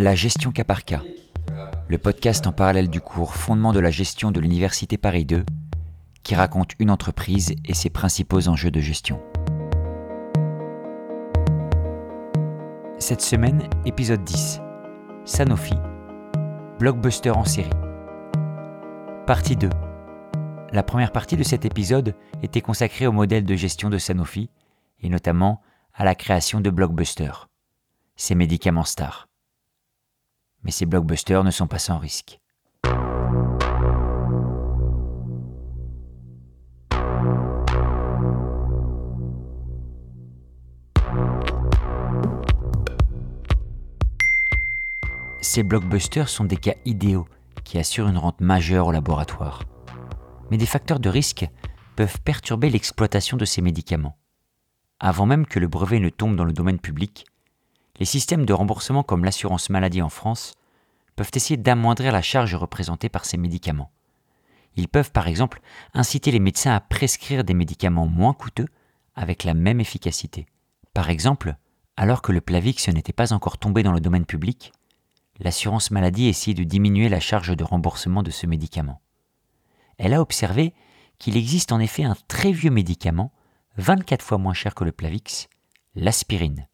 La gestion cas par cas, le podcast en parallèle du cours Fondement de la gestion de l'Université Paris 2, qui raconte une entreprise et ses principaux enjeux de gestion. Cette semaine, épisode 10. Sanofi, blockbuster en série. Partie 2. La première partie de cet épisode était consacrée au modèle de gestion de Sanofi, et notamment à la création de Blockbuster, ces médicaments stars. Mais ces blockbusters ne sont pas sans risque. Ces blockbusters sont des cas idéaux qui assurent une rente majeure au laboratoire. Mais des facteurs de risque peuvent perturber l'exploitation de ces médicaments. Avant même que le brevet ne tombe dans le domaine public, les systèmes de remboursement comme l'assurance maladie en France peuvent essayer d'amoindrir la charge représentée par ces médicaments. Ils peuvent par exemple inciter les médecins à prescrire des médicaments moins coûteux avec la même efficacité. Par exemple, alors que le Plavix n'était pas encore tombé dans le domaine public, l'assurance maladie essayait de diminuer la charge de remboursement de ce médicament. Elle a observé qu'il existe en effet un très vieux médicament 24 fois moins cher que le Plavix, l'aspirine,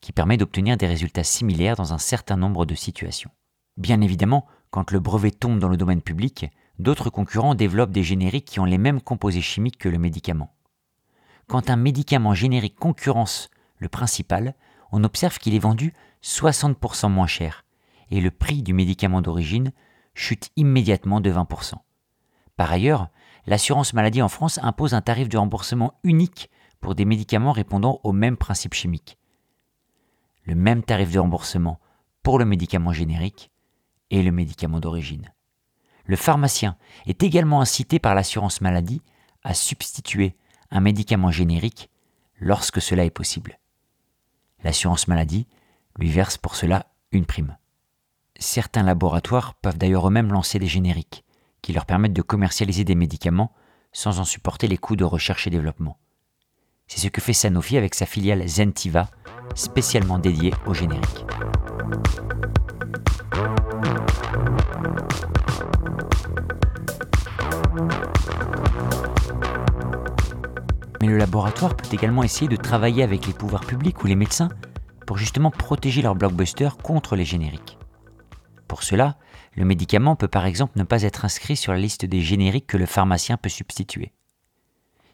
qui permet d'obtenir des résultats similaires dans un certain nombre de situations. Bien évidemment, quand le brevet tombe dans le domaine public, d'autres concurrents développent des génériques qui ont les mêmes composés chimiques que le médicament. Quand un médicament générique concurrence le principal, on observe qu'il est vendu 60% moins cher, et le prix du médicament d'origine chute immédiatement de 20%. Par ailleurs, l'assurance maladie en France impose un tarif de remboursement unique pour des médicaments répondant au même principe chimique. Le même tarif de remboursement pour le médicament générique et le médicament d'origine. Le pharmacien est également incité par l'assurance maladie à substituer un médicament générique lorsque cela est possible. L'assurance maladie lui verse pour cela une prime. Certains laboratoires peuvent d'ailleurs eux-mêmes lancer des génériques qui leur permettent de commercialiser des médicaments sans en supporter les coûts de recherche et développement. C'est ce que fait Sanofi avec sa filiale Zentiva, spécialement dédiée au générique. Mais le laboratoire peut également essayer de travailler avec les pouvoirs publics ou les médecins pour justement protéger leurs blockbusters contre les génériques. Pour cela, le médicament peut par exemple ne pas être inscrit sur la liste des génériques que le pharmacien peut substituer.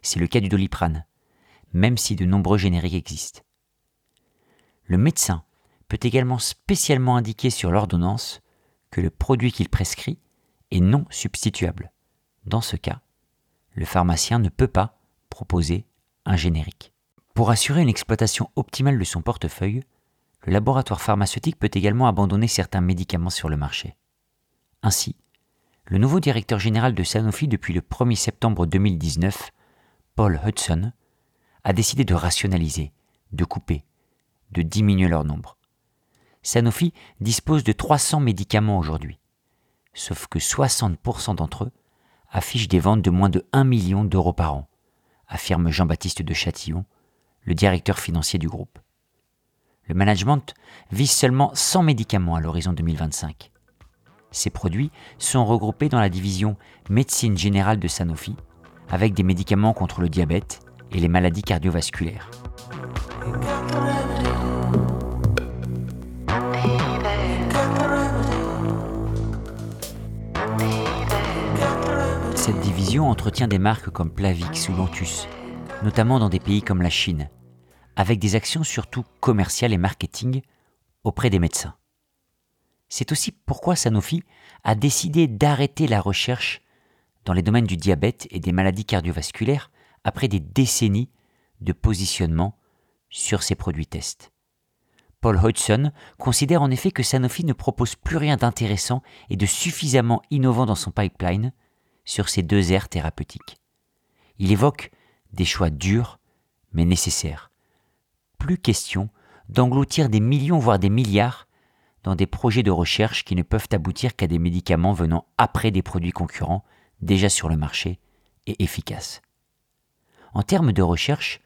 C'est le cas du doliprane, même si de nombreux génériques existent. Le médecin peut également spécialement indiquer sur l'ordonnance que le produit qu'il prescrit est non substituable. Dans ce cas, le pharmacien ne peut pas proposer un générique. Pour assurer une exploitation optimale de son portefeuille, le laboratoire pharmaceutique peut également abandonner certains médicaments sur le marché. Ainsi, le nouveau directeur général de Sanofi depuis le 1er septembre 2019, Paul Hudson, a décidé de rationaliser, de couper, de diminuer leur nombre. Sanofi dispose de 300 médicaments aujourd'hui, sauf que 60% d'entre eux affichent des ventes de moins de 1 million d'euros par an, affirme Jean-Baptiste de Châtillon, le directeur financier du groupe. Le management vise seulement 100 médicaments à l'horizon 2025. Ces produits sont regroupés dans la division médecine générale de Sanofi, avec des médicaments contre le diabète et les maladies cardiovasculaires. Cette division entretient des marques comme Plavix ou Lantus, notamment dans des pays comme la Chine, avec des actions surtout commerciales et marketing auprès des médecins. C'est aussi pourquoi Sanofi a décidé d'arrêter la recherche dans les domaines du diabète et des maladies cardiovasculaires après des décennies de positionnement sur ces produits tests. Paul Hodgson considère en effet que Sanofi ne propose plus rien d'intéressant et de suffisamment innovant dans son pipeline sur ces deux aires thérapeutiques. Il évoque des choix durs mais nécessaires. Plus question d'engloutir des millions voire des milliards dans des projets de recherche qui ne peuvent aboutir qu'à des médicaments venant après des produits concurrents déjà sur le marché et efficaces. En termes de recherche,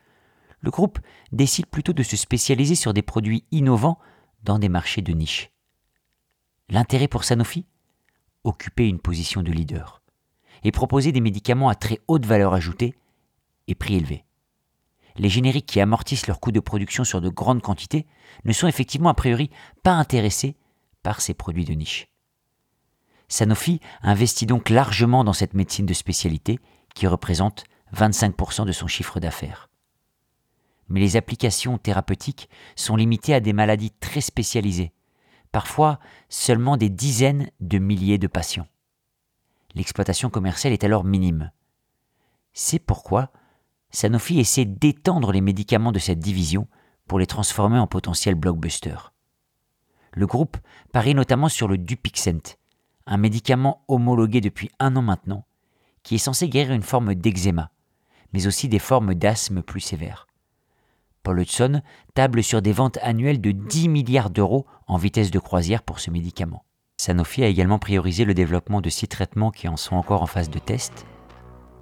le groupe décide plutôt de se spécialiser sur des produits innovants dans des marchés de niche, L'intérêt pour Sanofi? Occuper une position de leader et proposer des médicaments à très haute valeur ajoutée et prix élevé. Les génériques qui amortissent leurs coûts de production sur de grandes quantités ne sont effectivement a priori pas intéressés par ces produits de niche. Sanofi investit donc largement dans cette médecine de spécialité qui représente 25% de son chiffre d'affaires. Mais les applications thérapeutiques sont limitées à des maladies très spécialisées, parfois seulement des dizaines de milliers de patients. L'exploitation commerciale est alors minime. C'est pourquoi Sanofi essaie d'étendre les médicaments de cette division pour les transformer en potentiels blockbusters. Le groupe parie notamment sur le Dupixent, un médicament homologué depuis un an maintenant, qui est censé guérir une forme d'eczéma, mais aussi des formes d'asthme plus sévères. Paul Hudson table sur des ventes annuelles de 10 milliards d'euros en vitesse de croisière pour ce médicament. Sanofi a également priorisé le développement de six traitements qui en sont encore en phase de test,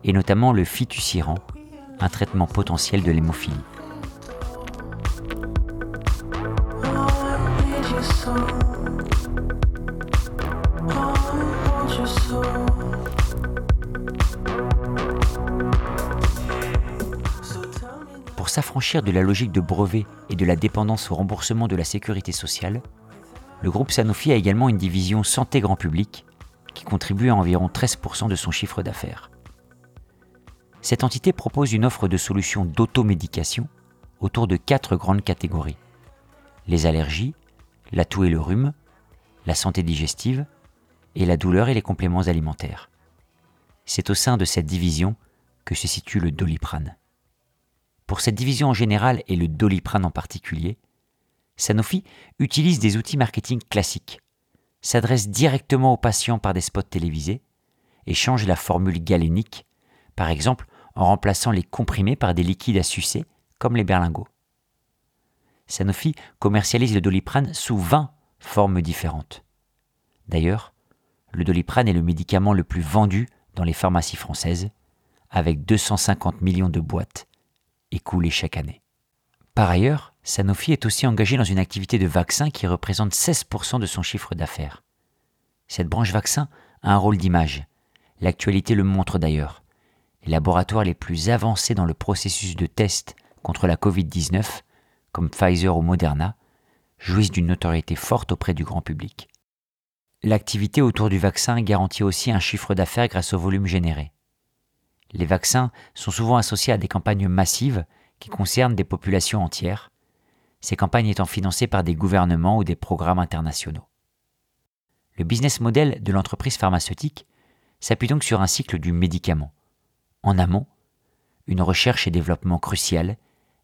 et notamment le fituciran, un traitement potentiel de l'hémophilie. S'affranchir de la logique de brevet et de la dépendance au remboursement de la sécurité sociale, le groupe Sanofi a également une division santé grand public qui contribue à environ 13% de son chiffre d'affaires. Cette entité propose une offre de solutions d'automédication autour de quatre grandes catégories. Les allergies, la toux et le rhume, la santé digestive et la douleur et les compléments alimentaires. C'est au sein de cette division que se situe le doliprane. Pour cette division en général et le doliprane en particulier, Sanofi utilise des outils marketing classiques, s'adresse directement aux patients par des spots télévisés et change la formule galénique, par exemple en remplaçant les comprimés par des liquides à sucer comme les berlingots. Sanofi commercialise le doliprane sous 20 formes différentes. D'ailleurs, le doliprane est le médicament le plus vendu dans les pharmacies françaises, avec 250 millions de boîtes écoulées chaque année. Par ailleurs, Sanofi est aussi engagé dans une activité de vaccin qui représente 16% de son chiffre d'affaires. Cette branche vaccin a un rôle d'image. L'actualité le montre d'ailleurs. Les laboratoires les plus avancés dans le processus de test contre la Covid-19, comme Pfizer ou Moderna, jouissent d'une notoriété forte auprès du grand public. L'activité autour du vaccin garantit aussi un chiffre d'affaires grâce au volume généré. Les vaccins sont souvent associés à des campagnes massives qui concernent des populations entières, ces campagnes étant financées par des gouvernements ou des programmes internationaux. Le business model de l'entreprise pharmaceutique s'appuie donc sur un cycle du médicament. En amont, une recherche et développement crucial,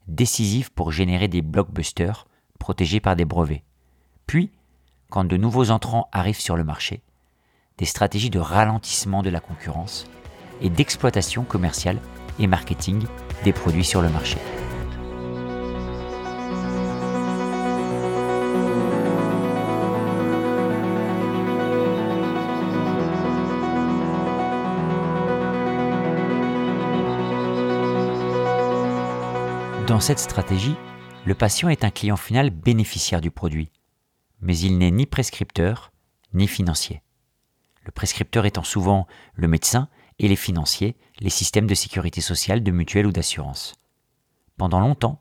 décisif pour générer des blockbusters protégés par des brevets. Puis, quand de nouveaux entrants arrivent sur le marché, des stratégies de ralentissement de la concurrence et d'exploitation commerciale et marketing des produits sur le marché. Dans cette stratégie, le patient est un client final bénéficiaire du produit, mais il n'est ni prescripteur ni financier. Le prescripteur étant souvent le médecin et les financiers, les systèmes de sécurité sociale, de mutuelle ou d'assurance. Pendant longtemps,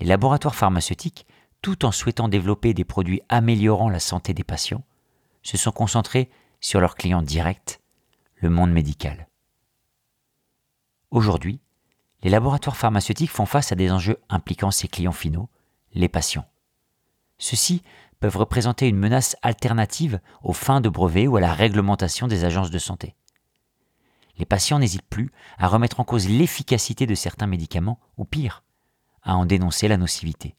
les laboratoires pharmaceutiques, tout en souhaitant développer des produits améliorant la santé des patients, se sont concentrés sur leurs clients directs, le monde médical. Aujourd'hui, les laboratoires pharmaceutiques font face à des enjeux impliquant ses clients finaux, les patients. Ceux-ci peuvent représenter une menace alternative aux fins de brevets ou à la réglementation des agences de santé. Les patients n'hésitent plus à remettre en cause l'efficacité de certains médicaments, ou pire, à en dénoncer la nocivité.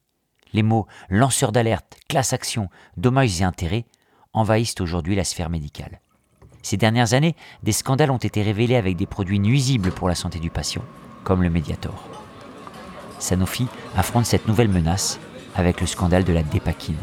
Les mots lanceur d'alerte, classe action, dommages et intérêts envahissent aujourd'hui la sphère médicale. Ces dernières années, des scandales ont été révélés avec des produits nuisibles pour la santé du patient, comme le Mediator. Sanofi affronte cette nouvelle menace avec le scandale de la dépakine.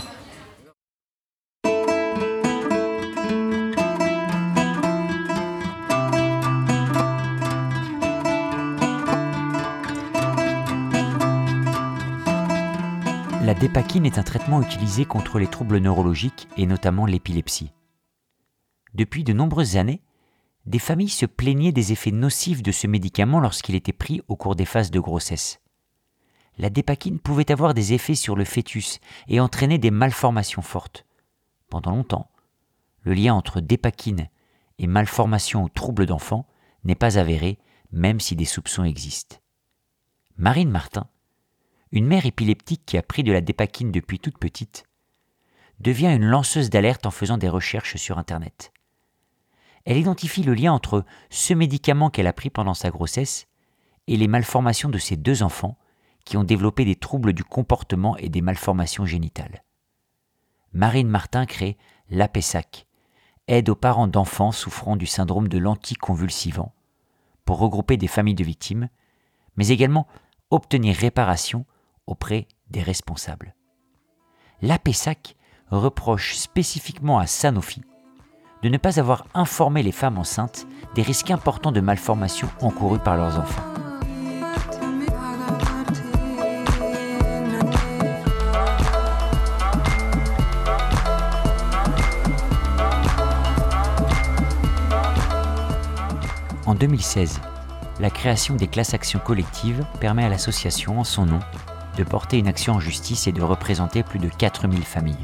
La dépakine est un traitement utilisé contre les troubles neurologiques et notamment l'épilepsie. Depuis de nombreuses années, des familles se plaignaient des effets nocifs de ce médicament lorsqu'il était pris au cours des phases de grossesse. La dépakine pouvait avoir des effets sur le fœtus et entraîner des malformations fortes. Pendant longtemps, le lien entre dépakine et malformation ou troubles d'enfant n'est pas avéré, même si des soupçons existent. Marine Martin, une mère épileptique qui a pris de la dépakine depuis toute petite, devient une lanceuse d'alerte en faisant des recherches sur Internet. Elle identifie le lien entre ce médicament qu'elle a pris pendant sa grossesse et les malformations de ses deux enfants qui ont développé des troubles du comportement et des malformations génitales. Marine Martin crée l'APESAC, aide aux parents d'enfants souffrant du syndrome de l'anticonvulsivant, pour regrouper des familles de victimes, mais également obtenir réparation auprès des responsables. L'APESAC reproche spécifiquement à Sanofi de ne pas avoir informé les femmes enceintes des risques importants de malformations encourus par leurs enfants. En 2016, la création des classes actions collectives permet à l'association, en son nom, de porter une action en justice et de représenter plus de 4000 familles.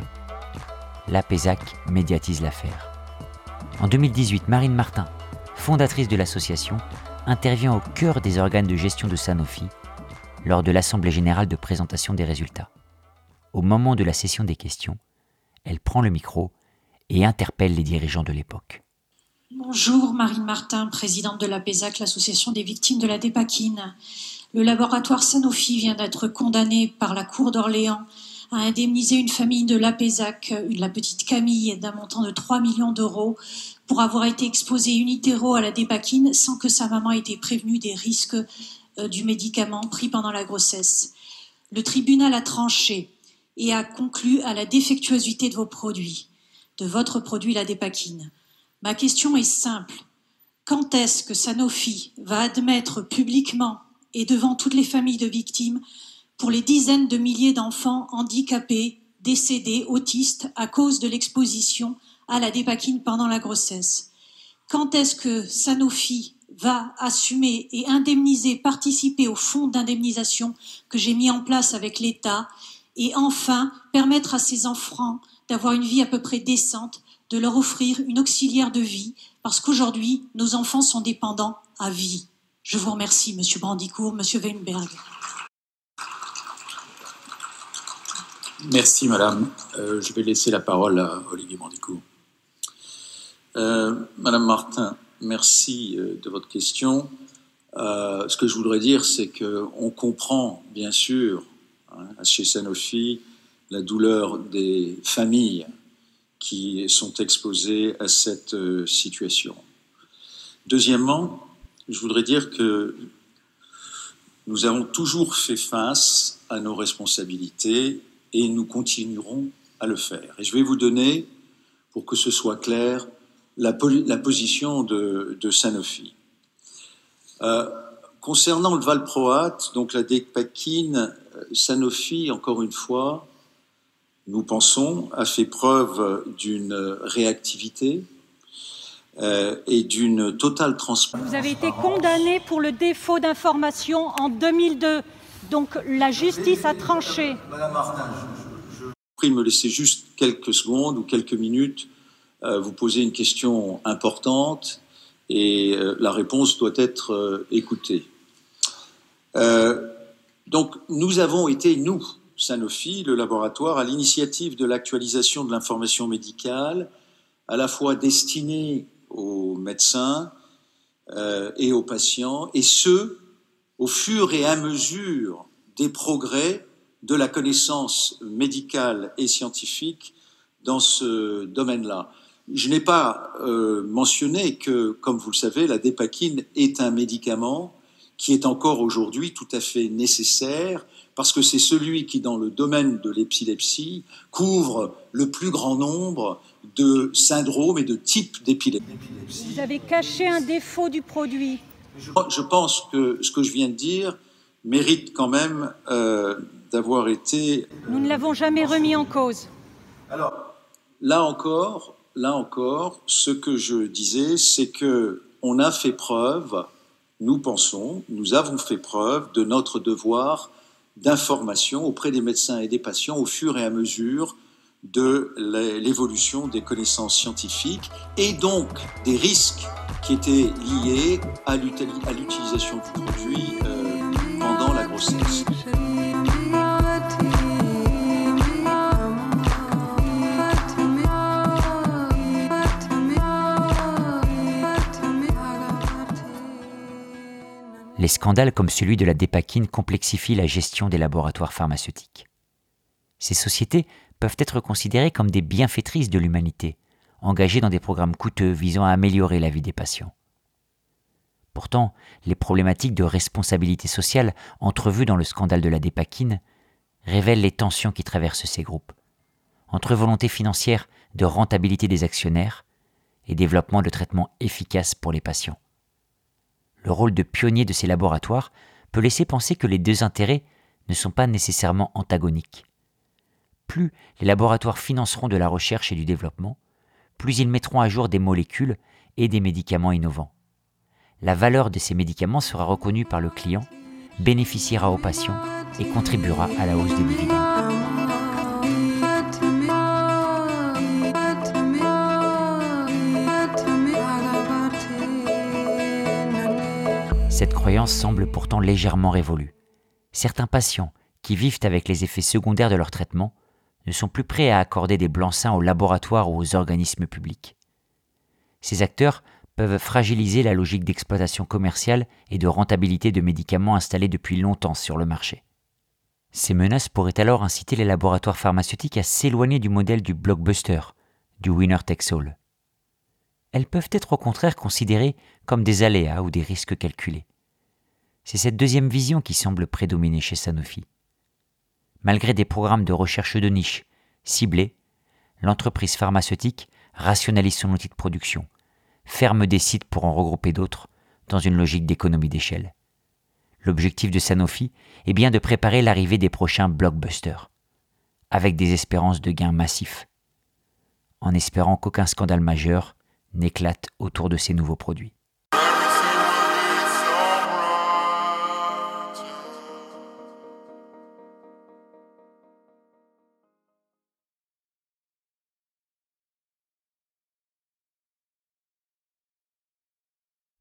L'APESAC médiatise l'affaire. En 2018, Marine Martin, fondatrice de l'association, intervient au cœur des organes de gestion de Sanofi lors de l'Assemblée générale de présentation des résultats. Au moment de la session des questions, elle prend le micro et interpelle les dirigeants de l'époque. Bonjour, Marine Martin, présidente de l'APESAC, l'association des victimes de la dépakine. Le laboratoire Sanofi vient d'être condamné par la Cour d'Orléans à indemniser une famille de l'APESAC, la petite Camille, d'un montant de 3 millions d'euros pour avoir été exposée unitéro à la dépakine sans que sa maman ait été prévenue des risques euh, du médicament pris pendant la grossesse. Le tribunal a tranché et a conclu à la défectuosité de vos produits, de votre produit la dépakine. Ma question est simple. Quand est-ce que Sanofi va admettre publiquement et devant toutes les familles de victimes pour les dizaines de milliers d'enfants handicapés, décédés, autistes à cause de l'exposition à la dépakine pendant la grossesse Quand est-ce que Sanofi va assumer et indemniser, participer au fonds d'indemnisation que j'ai mis en place avec l'État et enfin permettre à ces enfants d'avoir une vie à peu près décente de leur offrir une auxiliaire de vie, parce qu'aujourd'hui, nos enfants sont dépendants à vie. Je vous remercie, Monsieur Brandicourt, Monsieur Weinberg. Merci, Madame. Euh, je vais laisser la parole à Olivier Brandicourt. Euh, Madame Martin, merci euh, de votre question. ce que je voudrais dire, c'est qu'on comprend, bien sûr, hein, chez Sanofi, la douleur des familles qui sont exposés à cette situation. Deuxièmement, je voudrais dire que nous avons toujours fait face à nos responsabilités et nous continuerons à le faire. Et je vais vous donner, pour que ce soit clair, la, position de, Sanofi. Euh, concernant le valproate, donc la dépakine, euh, Sanofi, encore une fois, nous pensons, a fait preuve d'une réactivité euh, et d'une totale transparence. Vous avez été condamné pour le défaut d'information en 2002. Donc la justice a tranché. Madame Martin, je, vous prie de me laisser juste quelques secondes ou quelques minutes euh, vous poser une question importante et euh, la réponse doit être écoutée. donc nous avons été, nous, Sanofi, le laboratoire, à l'initiative de l'actualisation de l'information médicale, à la fois destinée aux médecins euh, et aux patients, et ce, au fur et à mesure des progrès de la connaissance médicale et scientifique dans ce domaine-là. Je n'ai pas euh, mentionné que, comme vous le savez, la dépakine est un médicament qui est encore aujourd'hui tout à fait nécessaire parce que c'est celui qui, dans le domaine de l'épilepsie, couvre le plus grand nombre de syndromes et de types d'épilepsie. Vous avez caché un défaut du produit. Je pense que ce que je viens de dire mérite quand même euh, d'avoir été. Nous ne l'avons jamais remis en cause. Alors, là encore, là encore, ce que je disais, c'est que on a fait preuve, nous pensons, nous avons fait preuve de notre devoir d'information auprès des médecins et des patients au fur et à mesure de l'évolution des connaissances scientifiques et donc des risques qui étaient liés à l'utilisation du produit euh, pendant la grossesse. Les scandales comme celui de la dépakine complexifient la gestion des laboratoires pharmaceutiques. Ces sociétés peuvent être considérées comme des bienfaitrices de l'humanité, engagées dans des programmes coûteux visant à améliorer la vie des patients. Pourtant, les problématiques de responsabilité sociale entrevues dans le scandale de la dépakine révèlent les tensions qui traversent ces groupes, entre volonté financière de rentabilité des actionnaires et développement de traitements efficaces pour les patients le rôle de pionnier de ces laboratoires peut laisser penser que les deux intérêts ne sont pas nécessairement antagoniques. Plus les laboratoires financeront de la recherche et du développement, plus ils mettront à jour des molécules et des médicaments innovants. La valeur de ces médicaments sera reconnue par le client, bénéficiera aux patients et contribuera à la hausse des dividendes. Cette croyance semble pourtant légèrement révolue. Certains patients qui vivent avec les effets secondaires de leur traitement ne sont plus prêts à accorder des blancs-seings aux laboratoires ou aux organismes publics. Ces acteurs peuvent fragiliser la logique d'exploitation commerciale et de rentabilité de médicaments installés depuis longtemps sur le marché. Ces menaces pourraient alors inciter les laboratoires pharmaceutiques à s'éloigner du modèle du blockbuster, du winner takes all. Elles peuvent être au contraire considérées comme des aléas ou des risques calculés. C'est cette deuxième vision qui semble prédominer chez Sanofi. Malgré des programmes de recherche de niche ciblés, l'entreprise pharmaceutique rationalise son outil de production, ferme des sites pour en regrouper d'autres, dans une logique d'économie d'échelle. L'objectif de Sanofi est bien de préparer l'arrivée des prochains blockbusters, avec des espérances de gains massifs, en espérant qu'aucun scandale majeur n'éclate autour de ces nouveaux produits.